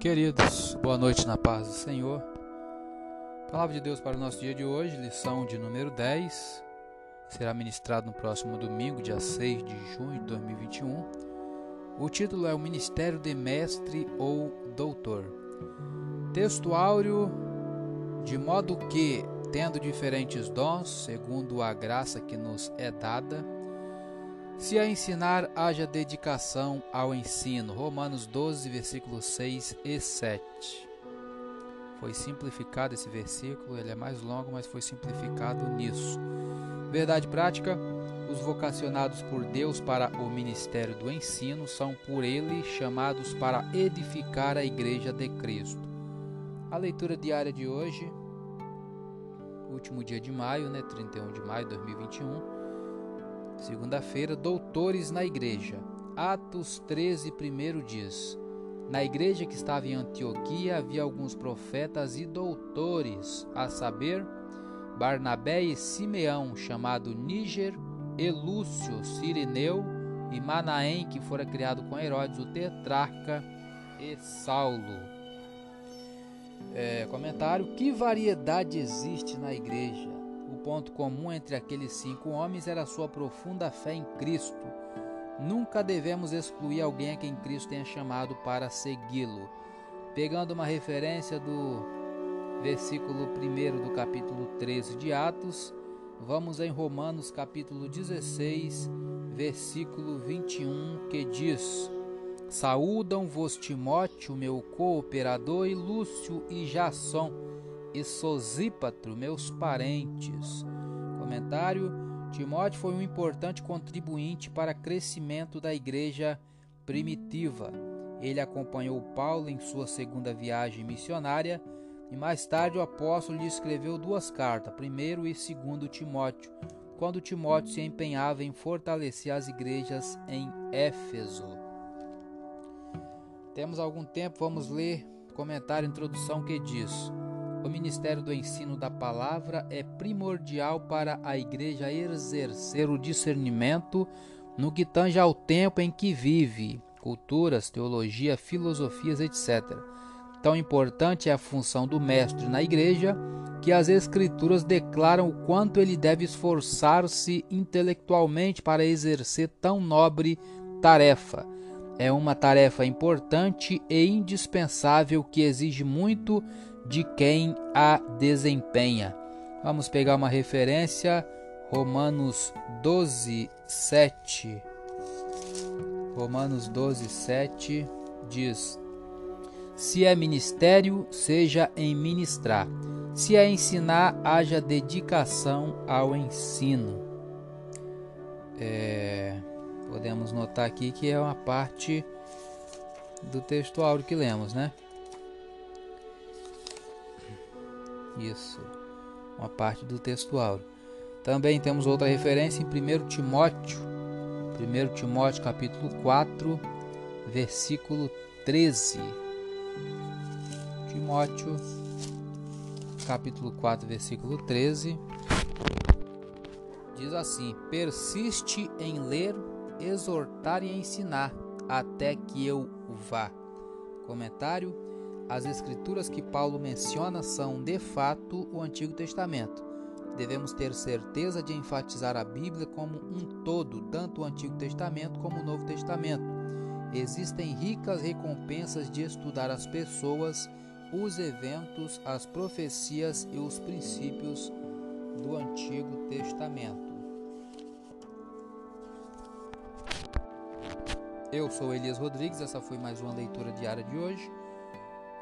Queridos, boa noite na paz do Senhor. Palavra de Deus para o nosso dia de hoje, lição de número 10. Será ministrado no próximo domingo, dia 6 de junho de 2021. O título é O Ministério de Mestre ou Doutor. Texto áureo, de modo que, tendo diferentes dons, segundo a graça que nos é dada, se a ensinar, haja dedicação ao ensino. Romanos 12, versículos 6 e 7. Foi simplificado esse versículo, ele é mais longo, mas foi simplificado nisso. Verdade prática: os vocacionados por Deus para o ministério do ensino são por ele chamados para edificar a igreja de Cristo. A leitura diária de hoje, último dia de maio, né, 31 de maio de 2021 Segunda-feira, doutores na igreja. Atos 13, primeiro diz: Na igreja que estava em Antioquia havia alguns profetas e doutores, a saber, Barnabé e Simeão, chamado Níger, e Lúcio, Sirineu e Manaém, que fora criado com Herodes, o tetrarca, e Saulo. É, comentário: Que variedade existe na igreja? Ponto comum entre aqueles cinco homens era sua profunda fé em Cristo. Nunca devemos excluir alguém a quem Cristo tenha chamado para segui-lo. Pegando uma referência do versículo 1 do capítulo 13 de Atos, vamos em Romanos capítulo 16, versículo 21, que diz: Saúdam-vos Timóteo, meu cooperador, e Lúcio e Jasson e Sosípatro, meus parentes. Comentário: Timóteo foi um importante contribuinte para o crescimento da igreja primitiva. Ele acompanhou Paulo em sua segunda viagem missionária e mais tarde o apóstolo lhe escreveu duas cartas, primeiro e segundo Timóteo, quando Timóteo se empenhava em fortalecer as igrejas em Éfeso. Temos algum tempo, vamos ler comentário introdução que diz: o ministério do ensino da palavra é primordial para a igreja exercer o discernimento no que tange ao tempo em que vive, culturas, teologia, filosofias, etc. Tão importante é a função do mestre na igreja que as Escrituras declaram o quanto ele deve esforçar-se intelectualmente para exercer tão nobre tarefa. É uma tarefa importante e indispensável que exige muito de quem a desempenha. Vamos pegar uma referência, Romanos 12, 7. Romanos 12, 7 diz: Se é ministério, seja em ministrar. Se é ensinar, haja dedicação ao ensino. É, podemos notar aqui que é uma parte do texto áureo que lemos, né? Isso, uma parte do texto áureo. Também temos outra referência em 1 Timóteo, 1 Timóteo capítulo 4, versículo 13. Timóteo, capítulo 4, versículo 13. Diz assim: Persiste em ler, exortar e ensinar, até que eu vá. Comentário as escrituras que Paulo menciona são, de fato, o Antigo Testamento. Devemos ter certeza de enfatizar a Bíblia como um todo, tanto o Antigo Testamento como o Novo Testamento. Existem ricas recompensas de estudar as pessoas, os eventos, as profecias e os princípios do Antigo Testamento. Eu sou Elias Rodrigues, essa foi mais uma leitura diária de hoje.